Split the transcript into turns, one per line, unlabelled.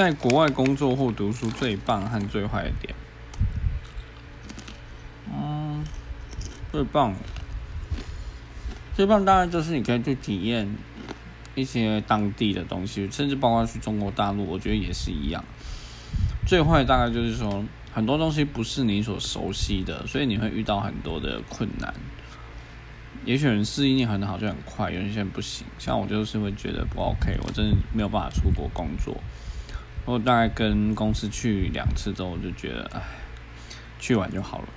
在国外工作或读书最棒和最坏的点，嗯，最棒，最棒当然就是你可以去体验一些当地的东西，甚至包括去中国大陆，我觉得也是一样。最坏大概就是说，很多东西不是你所熟悉的，所以你会遇到很多的困难。也许人适应力很好就很快，有些人不行。像我就是会觉得不 OK，我真的没有办法出国工作。我大概跟公司去两次之后，我就觉得，唉，去完就好了。